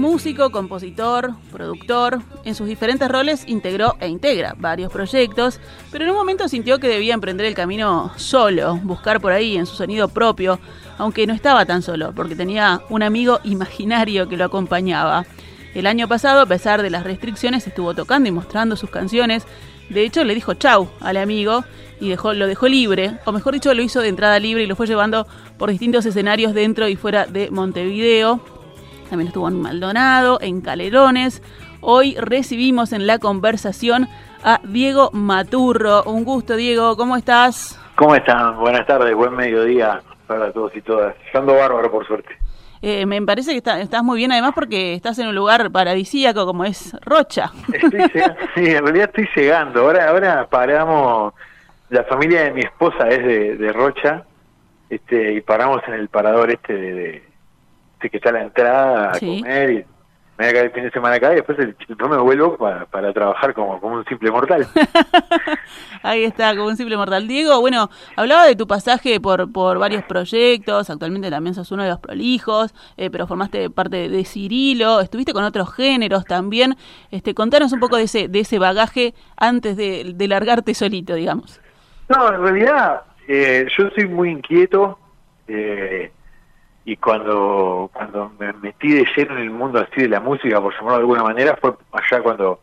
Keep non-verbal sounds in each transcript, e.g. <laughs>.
músico, compositor, productor. En sus diferentes roles integró e integra varios proyectos, pero en un momento sintió que debía emprender el camino solo, buscar por ahí en su sonido propio, aunque no estaba tan solo, porque tenía un amigo imaginario que lo acompañaba. El año pasado, a pesar de las restricciones, estuvo tocando y mostrando sus canciones. De hecho, le dijo chau al amigo y dejó, lo dejó libre, o mejor dicho, lo hizo de entrada libre y lo fue llevando por distintos escenarios dentro y fuera de Montevideo. También estuvo en Maldonado, en Calerones. Hoy recibimos en la conversación a Diego Maturro. Un gusto, Diego, ¿cómo estás? ¿Cómo están? Buenas tardes, buen mediodía para todos y todas. Estando bárbaro, por suerte. Eh, me parece que estás muy bien, además, porque estás en un lugar paradisíaco como es Rocha. <laughs> sí, en realidad estoy llegando. Ahora, ahora paramos. La familia de mi esposa es de, Rocha, este, y paramos en el parador este de que está la entrada a comer y me voy a quedar el fin de semana acá y después, me vuelvo para, trabajar como, como un simple mortal. <laughs> Ahí está, como un simple mortal. Diego, bueno, hablaba de tu pasaje por, por varios proyectos, actualmente también sos uno de los prolijos, eh, pero formaste parte de Cirilo, estuviste con otros géneros también. Este, contanos un poco de ese, de ese bagaje antes de, largarte solito, digamos. No, en realidad eh, yo soy muy inquieto. Eh, y cuando cuando me metí de lleno en el mundo así de la música, por llamarlo de alguna manera, fue allá cuando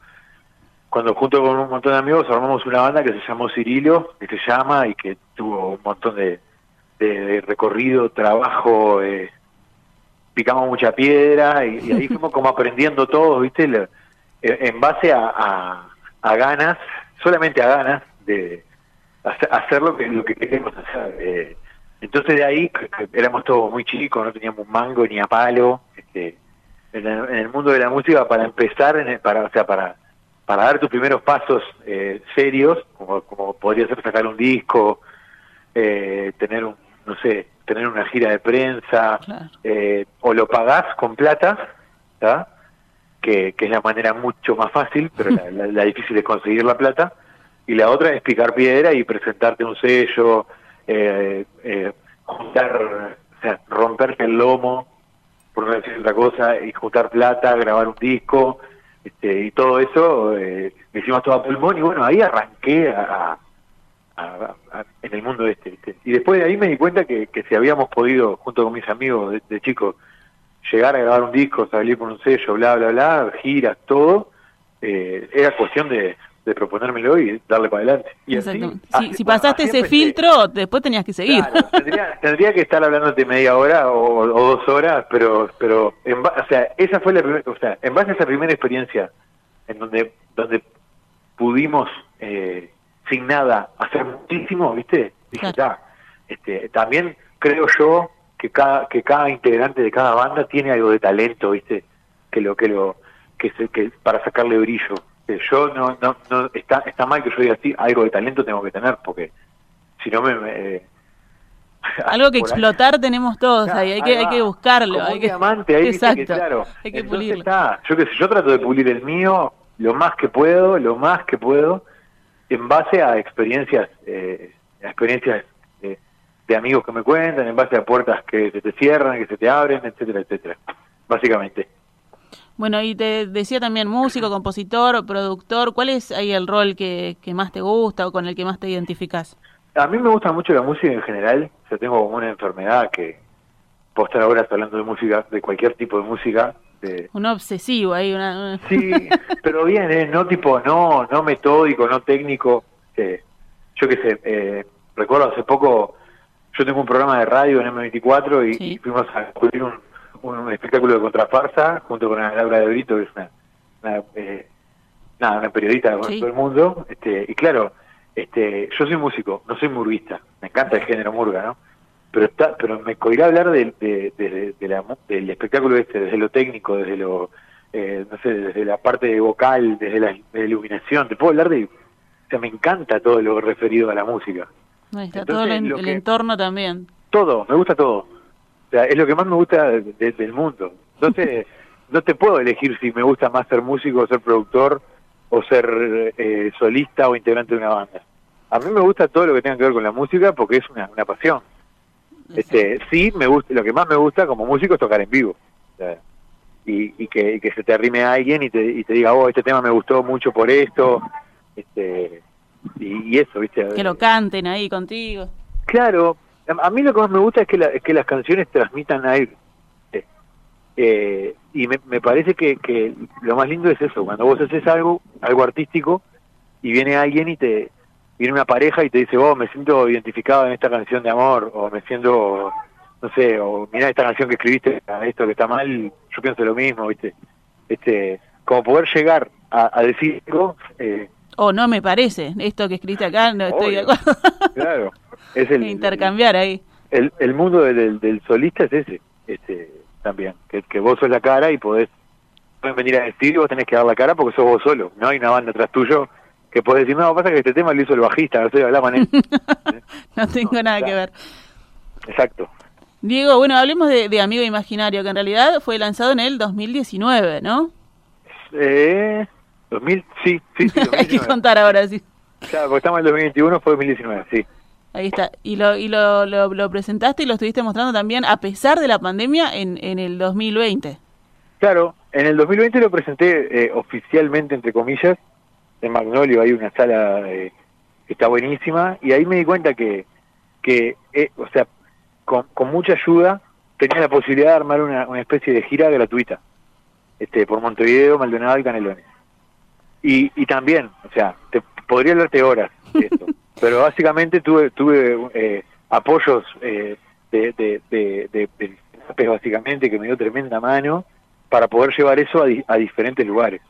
cuando junto con un montón de amigos formamos una banda que se llamó Cirilo, que se llama y que tuvo un montón de, de, recorrido, trabajo, eh, picamos mucha piedra y, ahí <laughs> fuimos como aprendiendo todo, ¿viste? Eh, en base a, a, ganas, solamente a ganas de hacer, lo que lo que queremos hacer. Eh, entonces de ahí éramos todos muy chicos, no teníamos un mango ni a palo. Este, en, el, mundo de la música para empezar, en para, o sea, para, para dar tus primeros pasos eh, serios, como, como podría ser sacar un disco, eh, tener un, no sé, tener una gira de prensa, eh, o lo pagás con plata, que, que es la manera mucho más fácil, pero <laughs> la, la difícil es conseguir la plata, y la otra es picar piedra y presentarte un sello, eh, eh, juntar, o sea, romperte el lomo, por no decir otra cosa, y juntar plata, grabar un disco, este, y todo eso, eh, me hicimos todo a pulmón, y bueno, ahí arranqué a, en el mundo este, Y después de ahí me di cuenta que, que si habíamos podido, junto con mis amigos de, de chicos, llegar a grabar un disco, salir con un sello, bla, bla, bla, giras, todo, eh, era cuestión de, de proponérmelo y darle para adelante. Y si pasaste ese filtro, después tenías que seguir. <laughs> tendría, que estar hablándote media hora o, dos horas, pero pero en, o sea, esa fue la primera, o sea, en base a esa primera experiencia en donde donde pudimos eh, sin nada hacer muchísimo, ¿viste? Dije, ya, este, también creo yo que cada que cada integrante de cada banda tiene algo de talento, ¿viste? Que lo que lo que, se, que para sacarle brillo yo no, no, no está, está mal que yo diga así, algo de talento tengo que tener, porque si no me... Eh, <laughs> algo que explotar tenemos todos ahí, hay que, hay que buscarlo. hay que... diamante, ahí Exacto. claro. Hay que pulirlo. yo que sé, yo trato de pulir el mío lo más que puedo, lo más que puedo, en base a experiencias, eh, experiencias de, de amigos que me cuentan, en base a puertas que se te cierran, que se te abren, etcétera, etcétera. Básicamente. Bueno, y te decía también músico, compositor, productor, ¿cuál es ahí el rol que, más te gusta o con el que más te identificas? A mí me gusta mucho la música en general, yo tengo como una enfermedad que puedo estar ahora hablando de música, de cualquier tipo de música. De... Un obsesivo ahí, una... Sí, <laughs> pero bien, ¿eh? no tipo, no, no metódico, no técnico. Eh, yo qué sé, eh, recuerdo hace poco, yo tengo un programa de radio en M24 y, fuimos a descubrir un, un espectáculo de contrafarsa junto con Laura de Brito, que es una, una, eh, una periodista de todo el mundo. Este, y claro, este, yo soy músico, no soy murguista, me encanta el género murga, ¿no? Pero está, pero me coirá hablar de, de, de, la, del espectáculo este, desde lo técnico, desde lo, eh, no sé, desde la parte vocal, desde la, iluminación, te puedo hablar de, o sea, me encanta todo lo referido a la música. está todo el entorno también. Todo, me gusta todo es lo que más me gusta del mundo. Entonces, <laughs> no te puedo elegir si me gusta más ser músico, ser productor, o ser eh, solista o integrante de una banda. A mí me gusta todo lo que tenga que ver con la música porque es una, una pasión. Este, sí, me gusta, lo que más me gusta como músico es tocar en vivo. y, que, se te arrime a alguien y te, y te diga, oh, este tema me gustó mucho por esto, este, y, eso, ¿viste? Que lo canten ahí contigo. Claro, a, mí lo que más me gusta es que, que las canciones transmitan aire. Eh, y me, me parece que, que lo más lindo es eso, cuando vos haces algo, algo artístico, y viene alguien y te viene una pareja y te dice, oh, me siento identificado en esta canción de amor, o me siento, no sé, o mira esta canción que escribiste, esto que está mal, yo pienso lo mismo, ¿viste? Este, como poder llegar a, decir algo... Eh, o no me parece, esto que escribiste acá, no estoy de acuerdo. <laughs> Claro, es el... Intercambiar ahí. El, el mundo del, del, solista es ese, este también, que, que vos sos la cara y podés pueden venir a decir y vos tenés que dar la cara porque sos vos solo, no hay una banda atrás tuyo que puede decir, no, pasa que este tema lo hizo el bajista, no sé, hablaba en <laughs> No tengo nada que ver. Exacto. Diego, bueno, hablemos de, Amigo Imaginario, que en realidad fue lanzado en el 2019, ¿no? Eh, 2000, sí, sí, sí <laughs> Hay que contar ahora, sí. Claro, porque estamos en el 2021, fue 2019, sí. Ahí está. Y lo, y lo, lo, presentaste y lo estuviste mostrando también, a pesar de la pandemia, en, en el 2020. Claro, en el 2020 lo presenté eh, oficialmente, entre comillas, en Magnolio hay una sala eh, que está buenísima y ahí me di cuenta que, que eh, o sea, con, con, mucha ayuda tenía la posibilidad de armar una, una especie de gira gratuita este por Montevideo, Maldonado y Canelones. Y, y también, o sea, te podría hablarte horas de esto, <laughs> pero básicamente tuve tuve eh, apoyos eh, de, de, de, de, básicamente que me dio tremenda mano para poder llevar eso a, a diferentes lugares.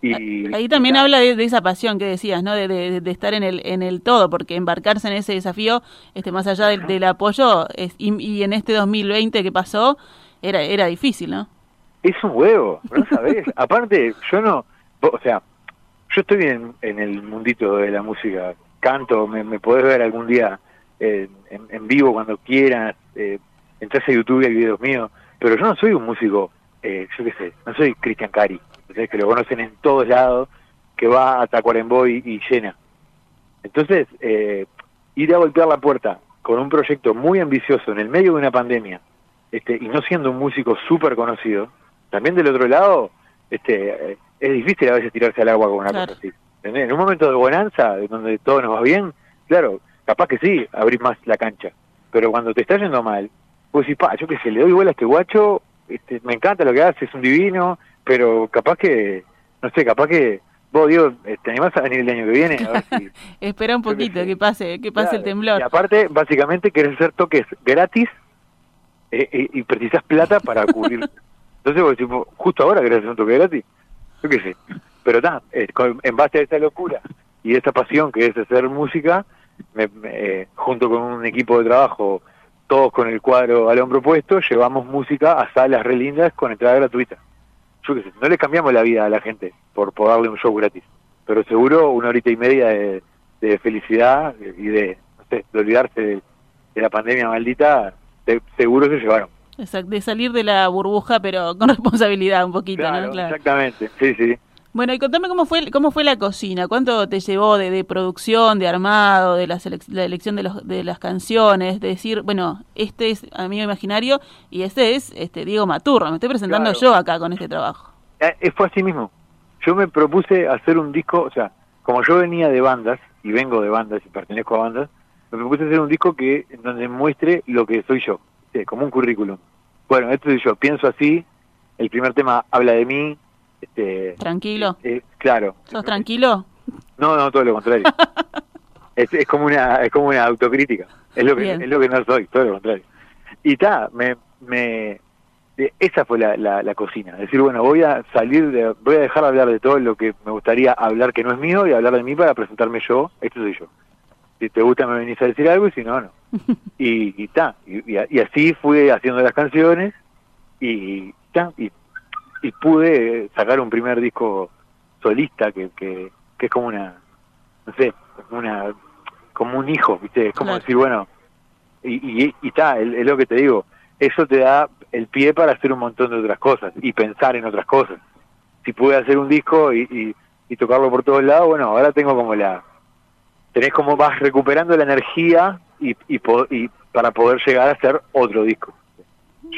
Ahí también habla de, esa pasión que decías, ¿no? De, estar en el, en el todo, porque embarcarse en ese desafío, este, más allá del, apoyo, es, y, en este 2020 que pasó, era, era difícil, ¿no? Es un huevo, no sabés. <laughs> Aparte, yo no, o sea, yo estoy en, en el mundito de la música, canto, me, me podés ver algún día en, en, vivo cuando quieras, eh, entras a YouTube y hay videos míos, pero yo no soy un músico, eh, yo qué sé, no soy Cristian Cari que lo conocen en todos lados, que va a Tacuarembó y, llena. Entonces, eh, ir a golpear la puerta con un proyecto muy ambicioso en el medio de una pandemia, este, y no siendo un músico súper conocido, también del otro lado, este, eh, es difícil a veces tirarse al agua con una cosa así. En un momento de bonanza, donde todo nos va bien, claro, capaz que sí, abrís más la cancha. Pero cuando te está yendo mal, pues si pa, yo qué sé, le doy igual a este guacho, este, me encanta lo que hace, es un divino, pero capaz que, no sé, capaz que vos, Diego, eh, te animás a venir el año que viene. <laughs> Espera un poquito, que pase, que pase el temblor. Y aparte, básicamente, querés hacer toques gratis eh, eh, y precisas plata para cubrir. <laughs> Entonces, justo ahora querés hacer un toque gratis. Yo qué sé. Pero nada, en base a esa locura y esa pasión que es hacer música, me, junto con un equipo de trabajo, todos con el cuadro al hombro puesto, llevamos música a salas re lindas con entrada gratuita no le cambiamos la vida a la gente por, por darle un show gratis, pero seguro una horita y media de, felicidad y de, no sé, de olvidarse de, la pandemia maldita, seguro se llevaron. De salir de la burbuja, pero con <laughs> responsabilidad un poquito, ¿no? Claro. Exactamente, sí, sí. Bueno, y contame cómo fue cómo fue la cocina, cuánto te llevó de, producción, de armado, de la, la elección de, los, de las canciones, de decir, bueno, este es Amigo Imaginario y este es este Diego Maturro, me estoy presentando yo acá con este trabajo. Eh, fue así mismo. Yo me propuse hacer un disco, o sea, como yo venía de bandas y vengo de bandas y pertenezco a bandas, me propuse hacer un disco que donde muestre lo que soy yo, como un currículum. Bueno, esto es yo, pienso así, el primer tema habla de mí, este, ¿Tranquilo? Eh, claro. ¿Sos tranquilo? No, no, todo lo contrario. <laughs> es, es, como una es como una autocrítica. Es lo que es lo que no soy, todo lo contrario. Y ta, me, me esa fue la, la, cocina. Decir, bueno, voy a salir de, voy a dejar de hablar de todo lo que me gustaría hablar que no es mío y hablar de mí para presentarme yo. Esto soy yo. Si te gusta me venís a decir algo y si no, no. <laughs> y ta, y, y, así fui haciendo las canciones y ta, y y pude sacar un primer disco solista que, que, que es como una, no sé, una como un hijo, ¿viste? Es como decir, bueno, y y, y está, es lo que te digo, eso te da el pie para hacer un montón de otras cosas y pensar en otras cosas. Si pude hacer un disco y, y, tocarlo por todos lados, bueno, ahora tengo como la, tenés como vas recuperando la energía y, y, y para poder llegar a hacer otro disco.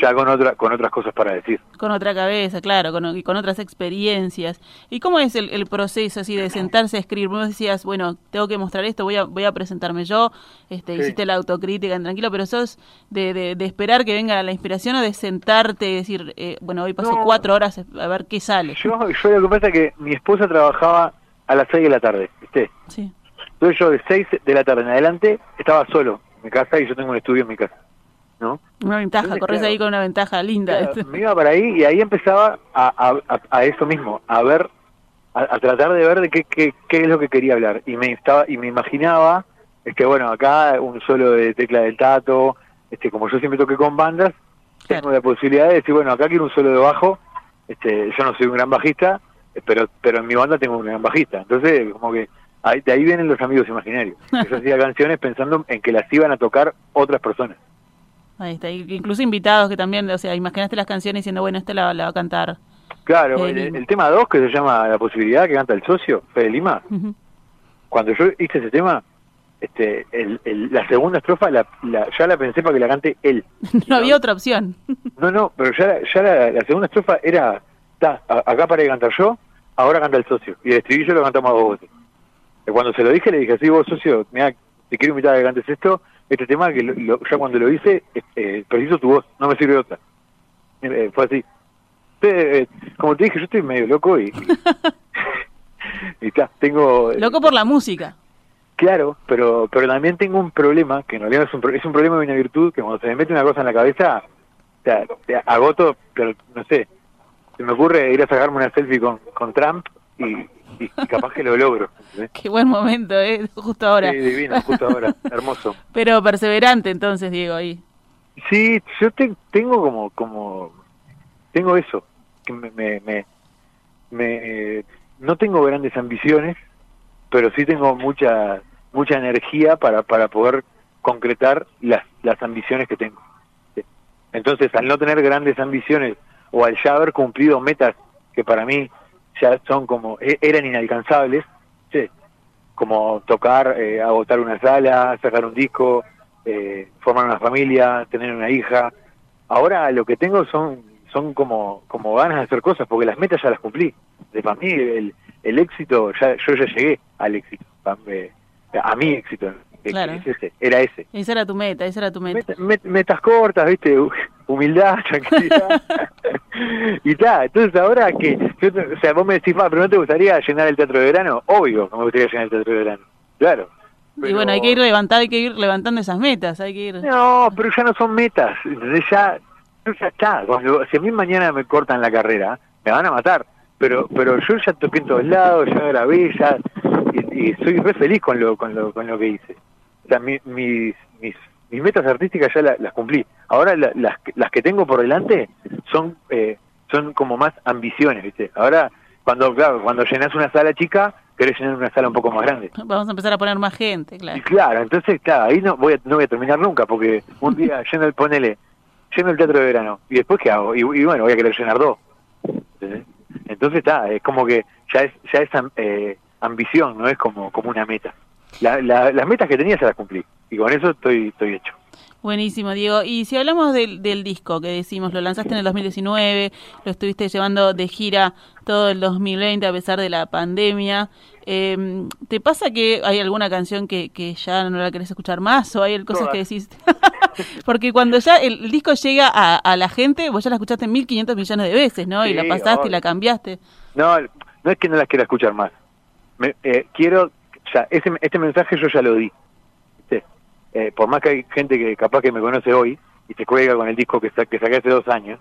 ya con otra con otras cosas para decir. Con otra cabeza, claro, con, y con otras experiencias. ¿Y cómo es el, proceso así de sentarse a escribir? Vos decías, bueno, tengo que mostrar esto, voy a voy a presentarme yo, este, hiciste la autocrítica en tranquilo, pero sos de, de, esperar que venga la inspiración o de sentarte y decir, eh, bueno, hoy paso cuatro horas a ver qué sale. Yo, yo lo que pasa es que mi esposa trabajaba a las seis de la tarde, ¿viste? Sí. Entonces yo de seis de la tarde en adelante estaba solo en mi casa y yo tengo un estudio en mi casa. ¿no? Una ventaja, corres ahí con una ventaja linda. me iba para ahí y ahí empezaba a, a, eso mismo, a ver, a, tratar de ver de qué, qué, qué, es lo que quería hablar. Y me estaba y me imaginaba, es que bueno, acá un solo de tecla del tato, este como yo siempre toqué con bandas, tengo la posibilidad de decir, bueno, acá quiero un solo de bajo, este yo no soy un gran bajista, pero pero en mi banda tengo un gran bajista. Entonces, como que ahí, de ahí vienen los amigos imaginarios. <laughs> Yo hacía canciones pensando en que las iban a tocar otras personas. Ahí está, incluso invitados que también, o sea, imaginaste las canciones diciendo, bueno, este la, va a cantar. Claro, el, tema 2 que se llama La posibilidad que canta el socio, Fede Lima, cuando yo hice ese tema, este, la segunda estrofa la, ya la pensé para que la cante él. <laughs> no, había otra opción. no, no, pero ya, ya la, segunda estrofa era, está, acá para que cantar yo, ahora canta el socio, y el estribillo lo cantamos a dos voces. Cuando se lo dije, le dije, sí, vos socio, mira, te quiero invitar a que cantes esto, este tema que ya cuando lo hice, eh, preciso tu voz, no me sirve otra. Eh, fue así. Eh, como te dije, yo estoy medio loco y... y <laughs> está, tengo... Loco por la música. Claro, pero pero también tengo un problema, que en realidad es un, es un problema y una virtud, que cuando se me mete una cosa en la cabeza, te agoto, pero no sé, se me ocurre ir a sacarme una selfie con, con Trump y, y, capaz que lo logro. Qué buen momento, ¿eh? Justo ahora. Sí, divino, justo ahora, hermoso. <laughs> Pero perseverante entonces, Diego, ahí. Sí, yo tengo como, como, tengo eso, que me, me, me, no tengo grandes ambiciones, pero sí tengo mucha, mucha energía para, para poder concretar las, las ambiciones que tengo. Entonces, al no tener grandes ambiciones o al ya haber cumplido metas que para mí ya son como, e, eran inalcanzables, sí, como tocar, eh, agotar una sala, sacar un disco, eh, formar una familia, tener una hija. Ahora lo que tengo son son como como ganas de hacer cosas, porque las metas ya las cumplí. De para mí el, el éxito, ya yo ya llegué al éxito, a mi éxito. Claro. ese, era ese. Esa era tu meta, esa era tu meta. metas cortas, ¿viste? Humildad, <laughs> tranquilidad. y tal, entonces ahora que, o sea, vos me decís, pero ¿no te gustaría llenar el teatro de verano? Obvio que me gustaría llenar el teatro de verano, claro. Y bueno, hay que ir levantando, hay que ir levantando esas metas, hay que ir... No, pero ya no son metas, entonces ya, ya está. si a mí mañana me cortan la carrera, me van a matar, pero pero yo ya toqué en todos lados, ya grabé, ya, y, soy re feliz con lo, con lo, con lo que hice. O sea, mis, mis, mis metas artísticas ya las cumplí. Ahora las, las que tengo por delante son eh, son como más ambiciones, ¿viste? Ahora, cuando claro, cuando llenas una sala chica, querés llenar una sala un poco más grande. Vamos a empezar a poner más gente, claro. Y claro, entonces, claro, ahí no voy a, no voy a terminar nunca, porque un día <laughs> lleno el, ponele, lleno el teatro de verano, y después, ¿qué hago? Y, bueno, voy a querer llenar dos. Entonces, está, es como que ya es, ya es eh, ambición, no es como, como una meta. Las metas que tenía se las cumplí, y con eso estoy, estoy hecho. Buenísimo, Diego. Y si hablamos del, del, disco que decimos, lo lanzaste en el 2019, lo estuviste llevando de gira todo el 2020 a pesar de la pandemia. Eh, ¿Te pasa que hay alguna canción que, que ya no la querés escuchar más o hay cosas que decís? <laughs> Porque cuando ya el, disco llega a, a, la gente, vos ya la escuchaste 1.500 millones de veces, ¿no? y la pasaste y la cambiaste. No, no es que no la quiera escuchar más. Me, eh, quiero, ya, ese, este mensaje yo ya lo di eh, por más que hay gente que capaz que me conoce hoy y se cuelga con el disco que, que saqué hace dos años,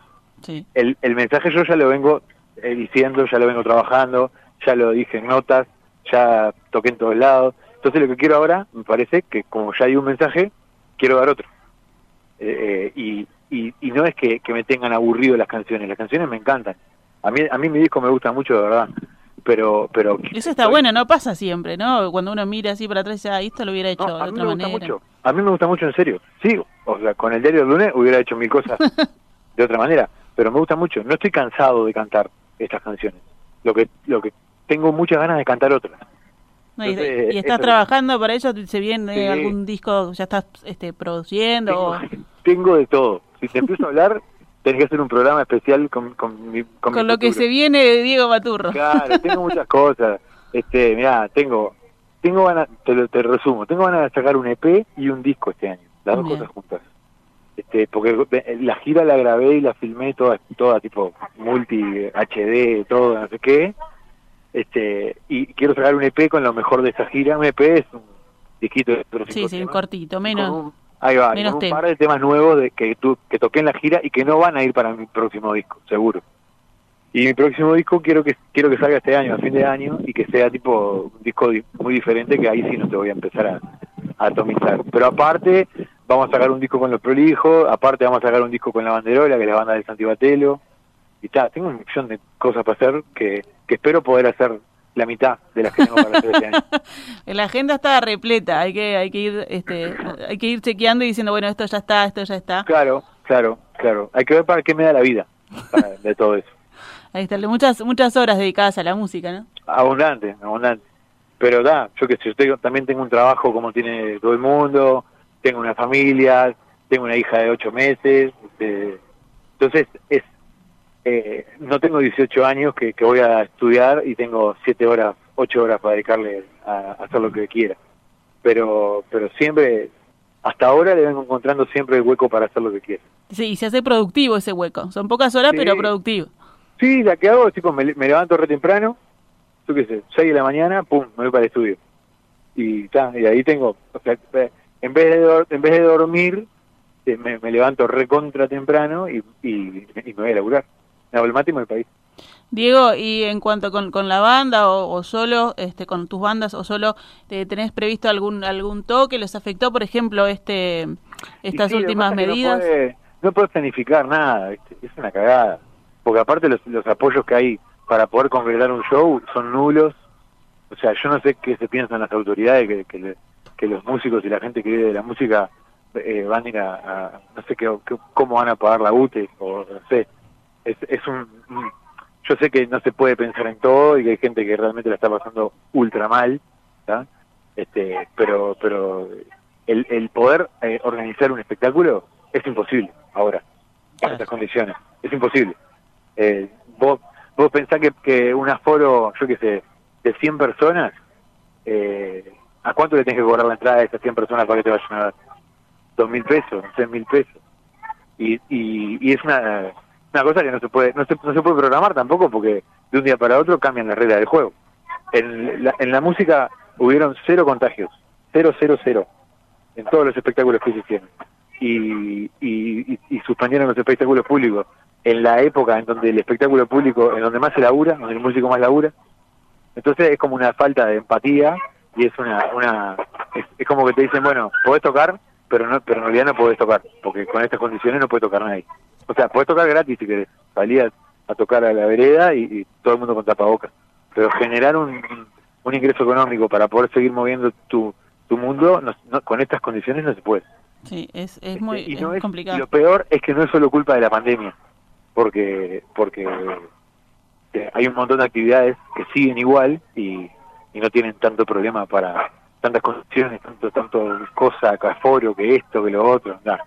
el, el mensaje yo ya lo vengo eh, diciendo, ya lo vengo trabajando, ya lo dije en notas, ya toqué en todos lados. Entonces lo que quiero ahora, me parece que como ya hay un mensaje, quiero dar otro. Eh, y, y, y, no es que, que me tengan aburrido las canciones, las canciones me encantan. A mí, a mí mi disco me gusta mucho, de verdad pero pero eso está bueno no pasa siempre no cuando uno mira así para atrás y dice ah, esto lo hubiera hecho de otra manera mucho. a mí me gusta mucho en serio. Sí o sea con el diario del lunes hubiera hecho mil cosas <laughs> de otra manera pero me gusta mucho. No estoy cansado de cantar estas canciones. Lo que lo que tengo muchas ganas de cantar otras. Y, estás trabajando para ello se viene algún disco ya estás este produciendo tengo, <laughs> tengo de todo. Si te empiezo a hablar tenés que hacer un programa especial con, con, mi, con, lo que se viene de Diego Maturro. Claro, tengo muchas <laughs> cosas. Este, mira, tengo, tengo ganas, te, te resumo, tengo ganas de sacar un EP y un disco este año, las dos cosas juntas. Este, porque la gira la grabé y la filmé toda, toda tipo multi HD, todo, no sé qué. Este, y quiero sacar un EP con lo mejor de esa gira. Un EP es un disquito de Sí, sí, un cortito, menos. Ahí va, un par de temas nuevos de que, tu, que toqué en la gira y que no van a ir para mi próximo disco, seguro. Y mi próximo disco quiero que quiero que salga este año, a fin de año, y que sea tipo un disco muy diferente, que ahí sí no te voy a empezar a, atomizar. Pero aparte, vamos a sacar un disco con los prolijos, aparte vamos a sacar un disco con la banderola, que es la banda del Santibatelo. Y está, tengo una millón de cosas para hacer que, que espero poder hacer la mitad de las que tengo para hacer este año. <laughs> la agenda está repleta, hay que hay que ir este hay que ir chequeando y diciendo, bueno, esto ya está, esto ya está. Claro, claro, claro. Hay que ver para qué me da la vida de todo eso. <laughs> Ahí está, muchas muchas horas dedicadas a la música, ¿no? Abundante, abundante. Pero da, yo que sé, yo también tengo un trabajo como tiene todo el mundo, tengo una familia, tengo una hija de ocho meses, este, entonces es eh, no tengo 18 años que, que, voy a estudiar y tengo 7 horas, 8 horas para dedicarle a, hacer lo que quiera. Pero, pero siempre, hasta ahora le vengo encontrando siempre el hueco para hacer lo que quiera. Sí, y se hace productivo ese hueco. Son pocas horas, pero productivo. Sí, la que hago es tipo, me, levanto re temprano, tú qué sé, 6 de la mañana, pum, me voy para el estudio. Y, ta, y ahí tengo, o sea, en vez de, en vez de dormir, eh, me, me levanto recontra temprano y, y, y me voy a laburar emblemático del país. Diego, y en cuanto con, con la banda o, solo, este, con tus bandas o solo, ¿te ¿tenés previsto algún algún toque? ¿Les afectó, por ejemplo, este estas últimas medidas? No puedes, planificar nada, es una cagada. Porque aparte los, los apoyos que hay para poder concretar un show son nulos. O sea, yo no sé qué se piensan las autoridades, que, que, que los músicos y la gente que vive de la música eh, van a ir a, no sé qué, cómo van a pagar la UTE, o no sé es, es un, yo sé que no se puede pensar en todo y que hay gente que realmente la está pasando ultra mal, este, pero pero el, el poder eh, organizar un espectáculo es imposible ahora, en estas condiciones, es imposible. Eh, vos, vos pensás que, que un aforo, yo qué sé, de 100 personas, eh, ¿a cuánto le tenés que cobrar la entrada a esas 100 personas para que te vayan a dar? ¿2 mil pesos? ¿3 mil pesos? Y, y, y es una una cosa que no se puede no se, no se puede programar tampoco porque de un día para otro cambian las reglas del juego. En la, en la música hubieron cero contagios, cero, cero, cero, en todos los espectáculos que se hicieron. Y, y, y, suspendieron los espectáculos públicos en la época en donde el espectáculo público, en donde más se labura, donde el músico más labura. Entonces es como una falta de empatía y es una, una es, como que te dicen, bueno, podés tocar, pero no, pero en realidad no podés tocar, porque con estas condiciones no puede tocar nadie. O sea, puedes tocar gratis si querés. Salías a tocar a la vereda y, todo el mundo con tapabocas. Pero generar un, un, ingreso económico para poder seguir moviendo tu, tu mundo, con estas condiciones no se puede. Sí, es, es muy complicado. Y lo peor es que no es solo culpa de la pandemia, porque porque eh, hay un montón de actividades que siguen igual y, y no tienen tanto problema para tantas condiciones, tanto tanto cosa, aforo, que esto, que lo otro. Nada.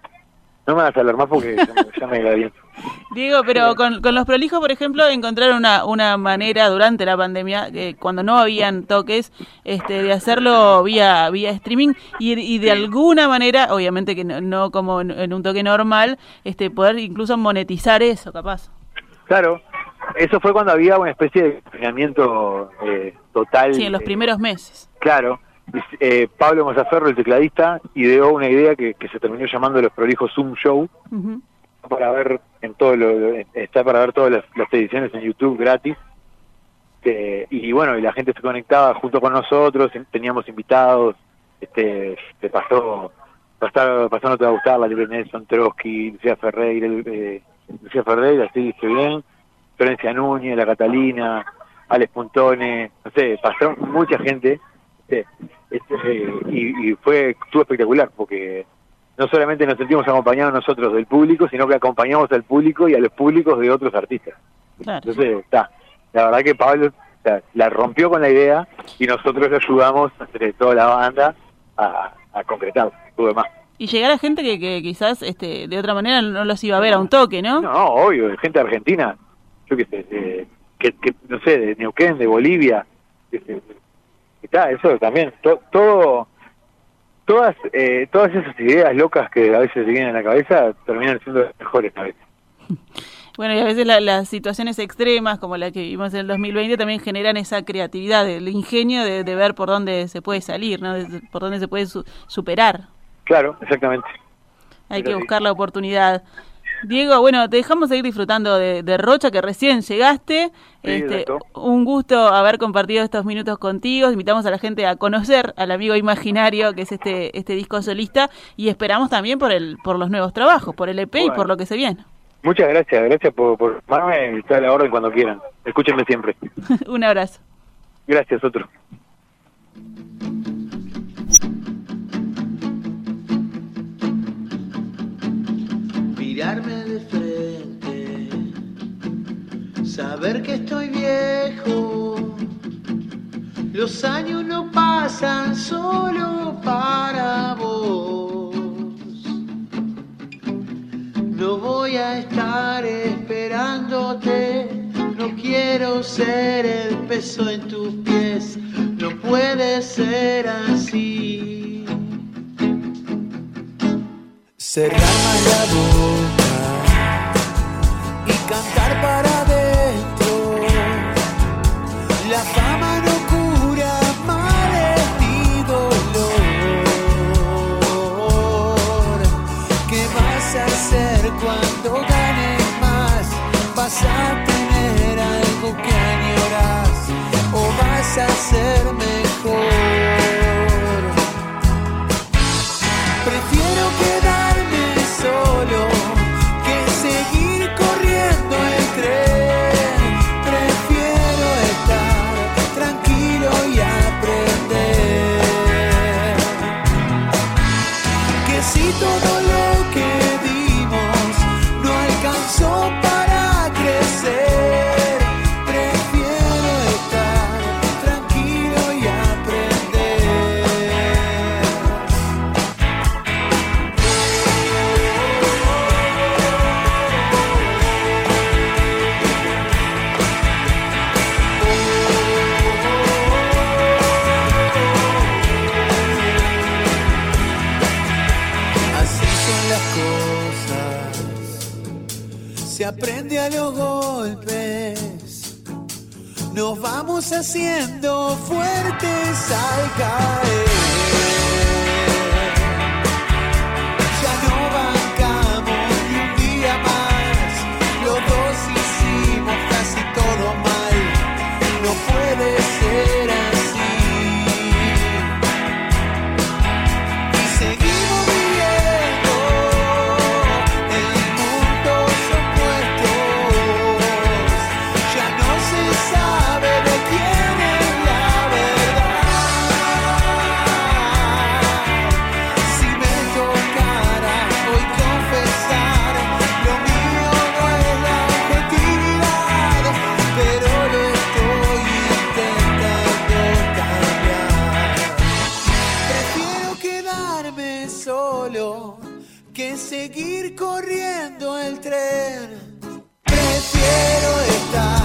No me vas a hablar más porque ya, me da bien. <laughs> Digo, pero con, con, los prolijos, por ejemplo, encontraron una, una manera durante la pandemia, eh, cuando no habían toques, este, de hacerlo vía vía streaming y, y de alguna manera, obviamente que no, como en, un toque normal, este, poder incluso monetizar eso, capaz. Claro, eso fue cuando había una especie de confinamiento eh, total. Sí, en los primeros meses. Claro, eh, Pablo Mazaferro, el tecladista, ideó una idea que, se terminó llamando los prolijos Zoom Show, para ver en todo lo, está para ver todas las, ediciones en YouTube gratis. y bueno, y la gente se conectaba junto con nosotros, teníamos invitados, este, te pasó, pasó, pasó no te va a gustar, la libre Nelson Trotsky, Lucía Ferreira, eh, Lucía Ferreira, sí, estoy bien, Florencia Núñez, La Catalina, Alex Puntone, no sé, pasó mucha gente este, este, y, fue estuvo espectacular porque no solamente nos sentimos acompañados nosotros del público, sino que acompañamos al público y a los públicos de otros artistas. Entonces, está. La verdad que Pablo la rompió con la idea y nosotros le ayudamos entre toda la banda a, a concretar. Tuve más. Y llegar a gente que, que quizás este, de otra manera no los iba a ver a un toque, ¿no? No, obvio, gente argentina, yo qué sé, que, que, no sé, de Neuquén, de Bolivia, está, eso también, todo, todas, eh, todas esas ideas locas que a veces se vienen a la cabeza terminan siendo las mejores a veces. <laughs> Bueno, y a veces las situaciones extremas, como la que vimos en el 2020, también generan esa creatividad, el ingenio de, ver por dónde se puede salir, ¿no? por dónde se puede superar. Claro, exactamente. Hay que buscar la oportunidad. Diego, bueno, te dejamos seguir disfrutando de, Rocha, que recién llegaste. este, un gusto haber compartido estos minutos contigo. Invitamos a la gente a conocer al amigo imaginario, que es este, este disco solista, y esperamos también por, el, por los nuevos trabajos, por el EP y por lo que se viene. Muchas gracias, gracias por, por llamarme. Está a la orden cuando quieran. Escúchenme siempre. <laughs> Un abrazo. Gracias, otro. Mirarme de frente, saber que estoy viejo. Los años no pasan solo para vos. No voy a estar esperándote, no quiero ser el peso en tus pies, no puede ser así. Cerrar la boca y cantar para adentro. La fama no cura males ni dolor. ¿Qué vas a hacer? cuando ganes más vas a tener algo que añoras o vas a ser que seguir corriendo el tren. Prefiero estar.